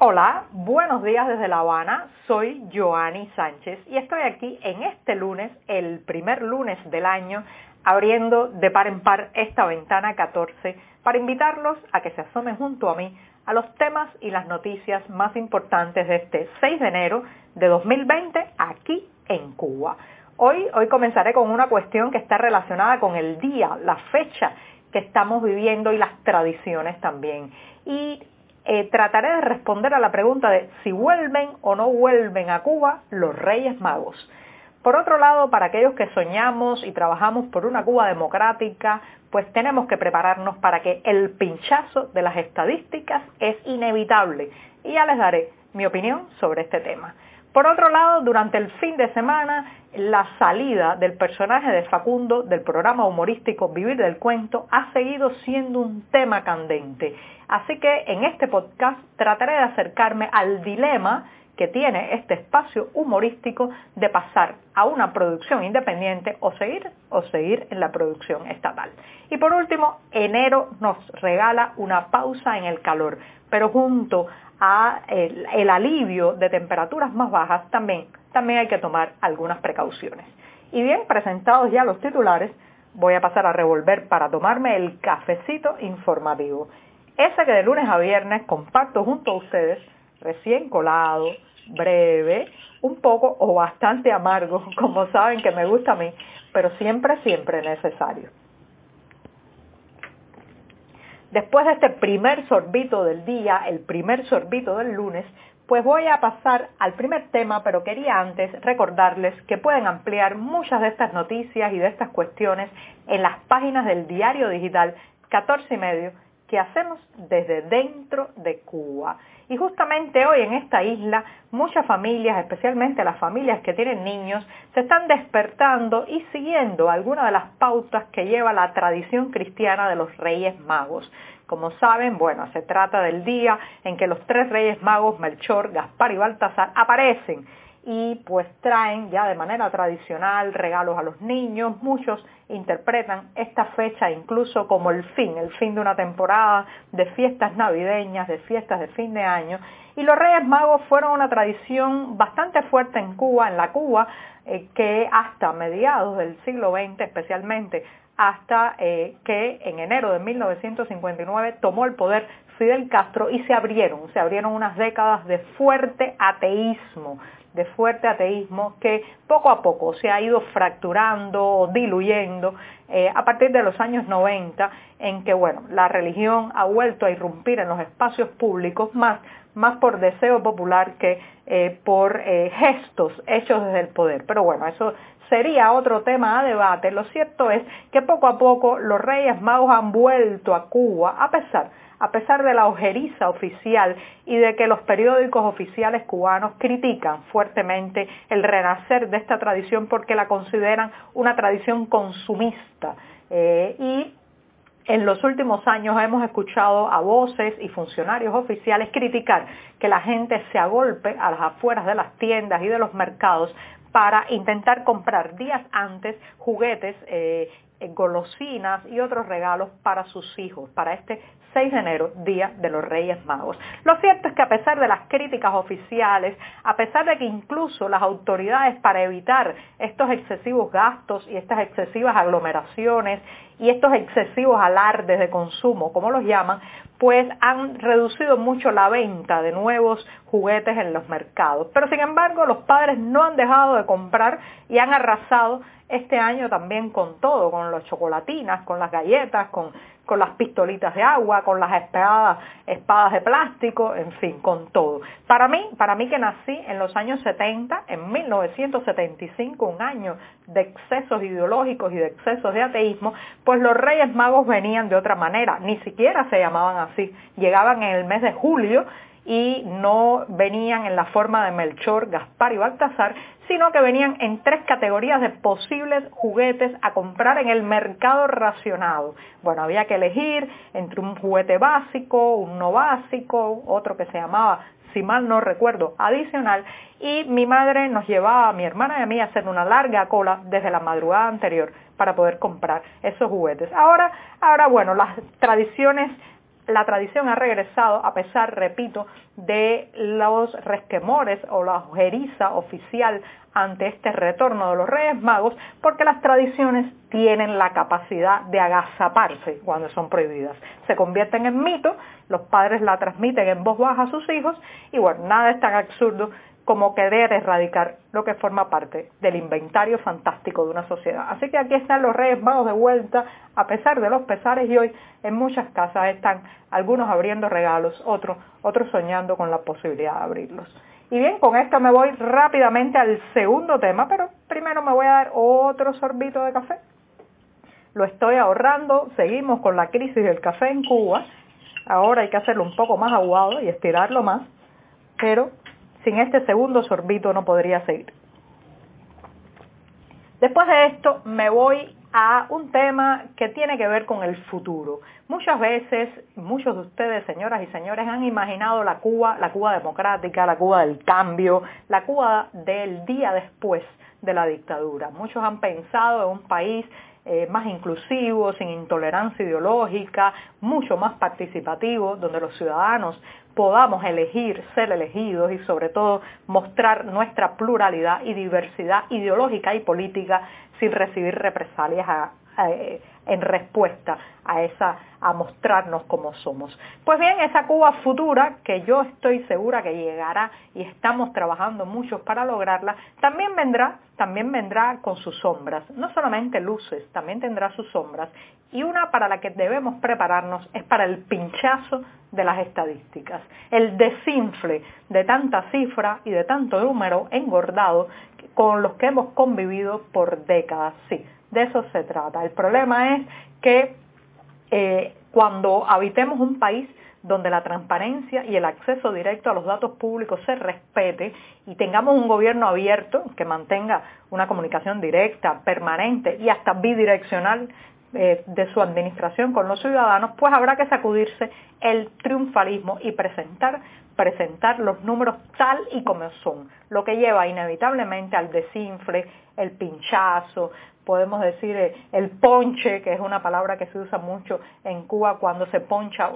Hola, buenos días desde La Habana. Soy Joanny Sánchez y estoy aquí en este lunes, el primer lunes del año, abriendo de par en par esta ventana 14 para invitarlos a que se asomen junto a mí a los temas y las noticias más importantes de este 6 de enero de 2020 aquí en Cuba. Hoy, hoy comenzaré con una cuestión que está relacionada con el día, la fecha que estamos viviendo y las tradiciones también. Y eh, trataré de responder a la pregunta de si vuelven o no vuelven a Cuba los Reyes Magos. Por otro lado, para aquellos que soñamos y trabajamos por una Cuba democrática, pues tenemos que prepararnos para que el pinchazo de las estadísticas es inevitable. Y ya les daré mi opinión sobre este tema. Por otro lado, durante el fin de semana, la salida del personaje de Facundo del programa humorístico Vivir del Cuento ha seguido siendo un tema candente. Así que en este podcast trataré de acercarme al dilema que tiene este espacio humorístico de pasar a una producción independiente o seguir o seguir en la producción estatal. Y por último, enero nos regala una pausa en el calor, pero junto a el, alivio de temperaturas más bajas también, también hay que tomar algunas precauciones. Y bien, presentados ya los titulares, voy a pasar a revolver para tomarme el cafecito informativo. Ese que de lunes a viernes comparto junto a ustedes, recién colado, breve, un poco o bastante amargo, como saben que me gusta a mí, pero siempre, siempre necesario. Después de este primer sorbito del día, el primer sorbito del lunes, pues voy a pasar al primer tema, pero quería antes recordarles que pueden ampliar muchas de estas noticias y de estas cuestiones en las páginas del diario digital 14 y medio que hacemos desde dentro de Cuba. Y justamente hoy en esta isla muchas familias, especialmente las familias que tienen niños, se están despertando y siguiendo algunas de las pautas que lleva la tradición cristiana de los Reyes Magos. Como saben, bueno, se trata del día en que los tres Reyes Magos, Melchor, Gaspar y Baltasar, aparecen y pues traen ya de manera tradicional regalos a los niños. Muchos interpretan esta fecha incluso como el fin, el fin de una temporada de fiestas navideñas, de fiestas de fin de año. Y los Reyes Magos fueron una tradición bastante fuerte en Cuba, en la Cuba, eh, que hasta mediados del siglo XX especialmente, hasta eh, que en enero de 1959 tomó el poder Fidel Castro y se abrieron, se abrieron unas décadas de fuerte ateísmo, de fuerte ateísmo que poco a poco se ha ido fracturando, diluyendo eh, a partir de los años 90 en que bueno, la religión ha vuelto a irrumpir en los espacios públicos más, más por deseo popular que eh, por eh, gestos hechos desde el poder. Pero bueno, eso sería otro tema a debate. Lo cierto es que poco a poco los reyes magos han vuelto a Cuba a pesar a pesar de la ojeriza oficial y de que los periódicos oficiales cubanos critican fuertemente el renacer de esta tradición porque la consideran una tradición consumista. Eh, y en los últimos años hemos escuchado a voces y funcionarios oficiales criticar que la gente se agolpe a las afueras de las tiendas y de los mercados para intentar comprar días antes juguetes eh, golosinas y otros regalos para sus hijos, para este 6 de enero, Día de los Reyes Magos. Lo cierto es que a pesar de las críticas oficiales, a pesar de que incluso las autoridades para evitar estos excesivos gastos y estas excesivas aglomeraciones y estos excesivos alardes de consumo, como los llaman, pues han reducido mucho la venta de nuevos juguetes en los mercados. Pero sin embargo, los padres no han dejado de comprar y han arrasado este año también con todo, con las chocolatinas, con las galletas, con, con las pistolitas de agua, con las espadas, espadas de plástico, en fin, con todo. Para mí, para mí que nací en los años 70, en 1975, un año de excesos ideológicos y de excesos de ateísmo, pues los Reyes Magos venían de otra manera, ni siquiera se llamaban así. Llegaban en el mes de julio y no venían en la forma de Melchor, Gaspar y Baltasar, sino que venían en tres categorías de posibles juguetes a comprar en el mercado racionado. Bueno, había que elegir entre un juguete básico, un no básico, otro que se llamaba, si mal no recuerdo, adicional, y mi madre nos llevaba a mi hermana y a mí a hacer una larga cola desde la madrugada anterior para poder comprar esos juguetes. Ahora, ahora bueno, las tradiciones la tradición ha regresado a pesar, repito, de los resquemores o la ojeriza oficial ante este retorno de los Reyes Magos, porque las tradiciones tienen la capacidad de agazaparse cuando son prohibidas. Se convierten en mito, los padres la transmiten en voz baja a sus hijos y bueno, nada es tan absurdo como querer erradicar lo que forma parte del inventario fantástico de una sociedad. Así que aquí están los Reyes Magos de vuelta, a pesar de los pesares, y hoy en muchas casas están algunos abriendo regalos, otros, otros soñando con la posibilidad de abrirlos. Y bien, con esto me voy rápidamente al segundo tema, pero primero me voy a dar otro sorbito de café. Lo estoy ahorrando, seguimos con la crisis del café en Cuba. Ahora hay que hacerlo un poco más aguado y estirarlo más, pero sin este segundo sorbito no podría seguir. Después de esto me voy a un tema que tiene que ver con el futuro. Muchas veces, muchos de ustedes, señoras y señores, han imaginado la Cuba, la Cuba democrática, la Cuba del cambio, la Cuba del día después de la dictadura. Muchos han pensado en un país eh, más inclusivo, sin intolerancia ideológica, mucho más participativo, donde los ciudadanos podamos elegir, ser elegidos y sobre todo mostrar nuestra pluralidad y diversidad ideológica y política sin recibir represalias en respuesta a esa a mostrarnos como somos. Pues bien, esa Cuba futura que yo estoy segura que llegará y estamos trabajando muchos para lograrla, también vendrá, también vendrá con sus sombras, no solamente luces, también tendrá sus sombras y una para la que debemos prepararnos es para el pinchazo de las estadísticas, el desinfle de tanta cifra y de tanto número engordado con los que hemos convivido por décadas. Sí, de eso se trata. El problema es que eh, cuando habitemos un país donde la transparencia y el acceso directo a los datos públicos se respete y tengamos un gobierno abierto que mantenga una comunicación directa, permanente y hasta bidireccional eh, de su administración con los ciudadanos, pues habrá que sacudirse el triunfalismo y presentar, presentar los números tal y como son, lo que lleva inevitablemente al desinfle, el pinchazo, podemos decir eh, el ponche, que es una palabra que se usa mucho en Cuba cuando se poncha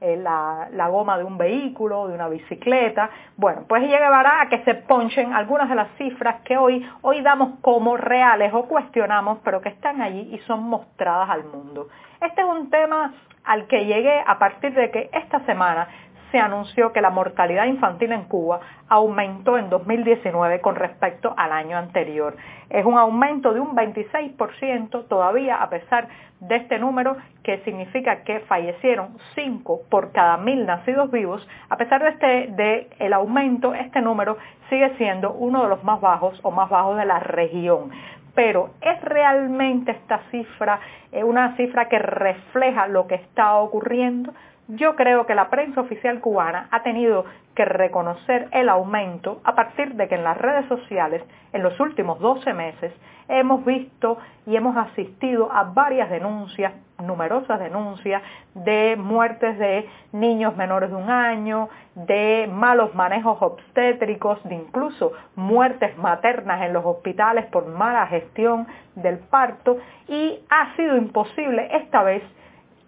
eh, la, la, goma de un vehículo, de una bicicleta. Bueno, pues llevará a que se ponchen algunas de las cifras que hoy, hoy damos como reales o cuestionamos, pero que están allí y son mostradas al mundo. Este es un tema al que llegué a partir de que esta semana se anunció que la mortalidad infantil en Cuba aumentó en 2019 con respecto al año anterior. Es un aumento de un 26% todavía a pesar de este número que significa que fallecieron 5 por cada mil nacidos vivos. A pesar de este de el aumento, este número sigue siendo uno de los más bajos o más bajos de la región pero ¿es realmente esta cifra eh, una cifra que refleja lo que está ocurriendo? Yo creo que la prensa oficial cubana ha tenido que reconocer el aumento a partir de que en las redes sociales en los últimos 12 meses hemos visto y hemos asistido a varias denuncias, numerosas denuncias de muertes de niños menores de un año, de malos manejos obstétricos, de incluso muertes maternas en los hospitales por mala gestión del parto y ha sido imposible esta vez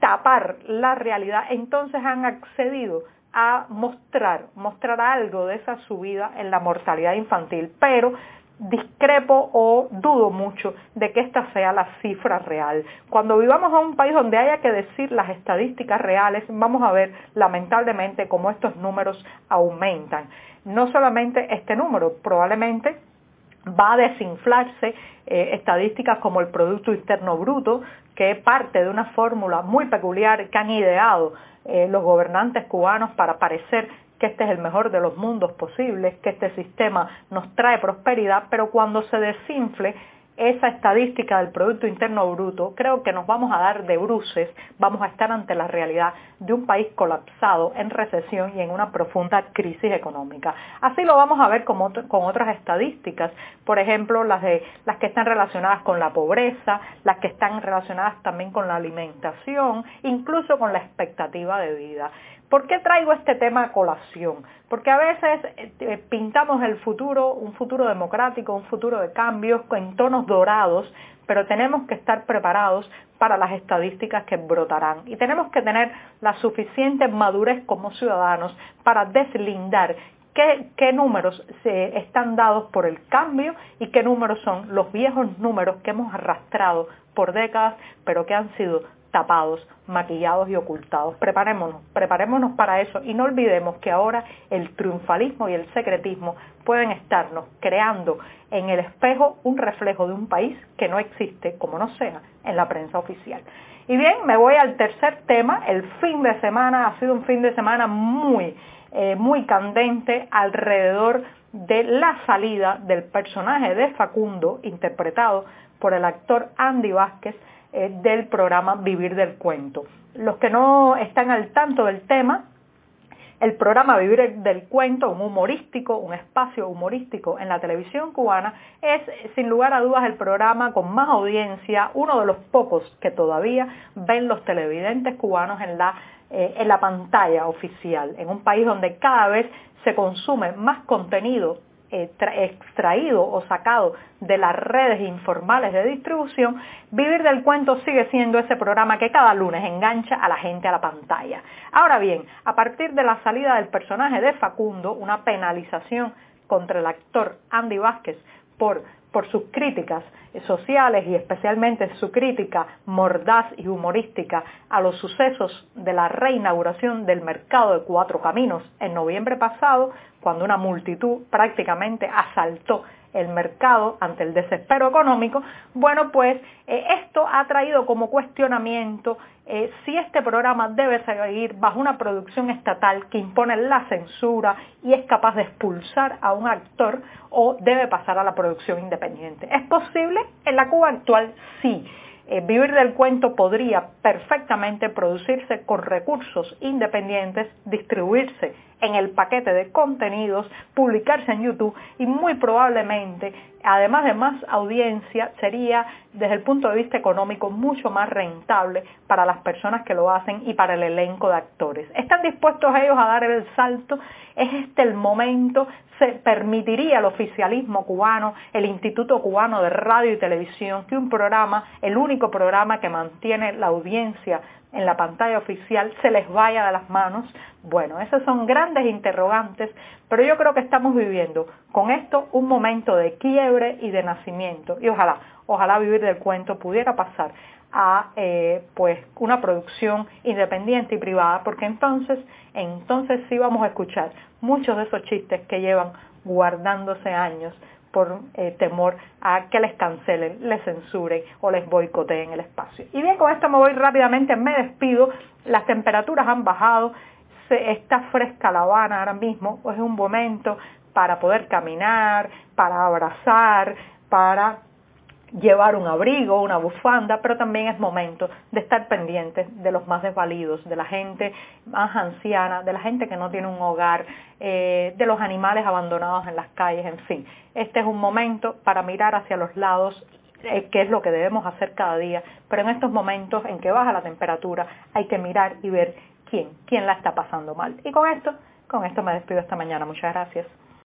tapar la realidad, entonces han accedido a mostrar, mostrar algo de esa subida en la mortalidad infantil, pero discrepo o dudo mucho de que esta sea la cifra real. Cuando vivamos a un país donde haya que decir las estadísticas reales, vamos a ver lamentablemente cómo estos números aumentan. No solamente este número, probablemente va a desinflarse eh, estadísticas como el Producto Interno Bruto, que es parte de una fórmula muy peculiar que han ideado eh, los gobernantes cubanos para parecer que este es el mejor de los mundos posibles, que este sistema nos trae prosperidad, pero cuando se desinfle esa estadística del Producto Interno Bruto, creo que nos vamos a dar de bruces, vamos a estar ante la realidad de un país colapsado, en recesión y en una profunda crisis económica. Así lo vamos a ver con, con otras estadísticas, por ejemplo, las, de, las que están relacionadas con la pobreza, las que están relacionadas también con la alimentación, incluso con la expectativa de vida. ¿Por qué traigo este tema a colación? Porque a veces eh, pintamos el futuro, un futuro democrático, un futuro de cambios en tonos dorados, pero tenemos que estar preparados para las estadísticas que brotarán. Y tenemos que tener la suficiente madurez como ciudadanos para deslindar qué, números se están dados por el cambio y qué números son los viejos números que hemos arrastrado por décadas, pero que han sido tapados, maquillados y ocultados. Preparémonos, preparémonos para eso y no olvidemos que ahora el triunfalismo y el secretismo pueden estarnos creando en el espejo un reflejo de un país que no existe, como no sea, en la prensa oficial. Y bien, me voy al tercer tema. El fin de semana ha sido un fin de semana muy eh, muy candente alrededor de la salida del personaje de Facundo, interpretado por el actor Andy Vázquez, eh, del programa Vivir del Cuento. Los que no están al tanto del tema, el programa Vivir del Cuento, un humorístico, un espacio humorístico en la televisión cubana, es sin lugar a dudas el programa con más audiencia, uno de los pocos que todavía ven los televidentes cubanos en la eh, en la pantalla oficial, en un país donde cada vez se consume más contenido eh, extraído o sacado de las redes informales de distribución, Vivir del Cuento sigue siendo ese programa que cada lunes engancha a la gente a la pantalla. Ahora bien, a partir de la salida del personaje de Facundo, una penalización contra el actor Andy Vázquez por por sus críticas sociales y especialmente su crítica mordaz y humorística a los sucesos de la reinauguración del mercado de Cuatro Caminos en noviembre pasado, cuando una multitud prácticamente asaltó el mercado ante el desespero económico, bueno, pues eh, esto ha traído como cuestionamiento eh, si este programa debe seguir bajo una producción estatal que impone la censura y es capaz de expulsar a un actor o debe pasar a la producción independiente. ¿Es posible? En la Cuba actual sí. Eh, vivir del cuento podría perfectamente producirse con recursos independientes, distribuirse en el paquete de contenidos, publicarse en YouTube y muy probablemente, además de más audiencia, sería desde el punto de vista económico mucho más rentable para las personas que lo hacen y para el elenco de actores. ¿Están dispuestos ellos a dar el salto? ¿Es este el momento? ¿Se permitiría el oficialismo cubano, el Instituto Cubano de Radio y Televisión, que un programa, el único programa que mantiene la audiencia en la pantalla oficial se les vaya de las manos? Bueno, esos son grandes interrogantes, pero yo creo que estamos viviendo con esto un momento de quiebre y de nacimiento y ojalá, ojalá vivir del cuento pudiera pasar a eh, pues una producción independiente y privada, porque entonces, entonces sí vamos a escuchar muchos de esos chistes que llevan guardándose años por eh, temor a que les cancelen, les censuren o les boicoteen el espacio. Y bien, con esto me voy rápidamente, me despido, las temperaturas han bajado, se, está fresca La Habana ahora mismo, es un momento para poder caminar, para abrazar, para llevar un abrigo, una bufanda, pero también es momento de estar pendientes de los más desvalidos, de la gente más anciana, de la gente que no tiene un hogar, eh, de los animales abandonados en las calles, en fin. Este es un momento para mirar hacia los lados eh, que es lo que debemos hacer cada día, pero en estos momentos en que baja la temperatura hay que mirar y ver quién, quién la está pasando mal. Y con esto, con esto me despido esta mañana. Muchas gracias.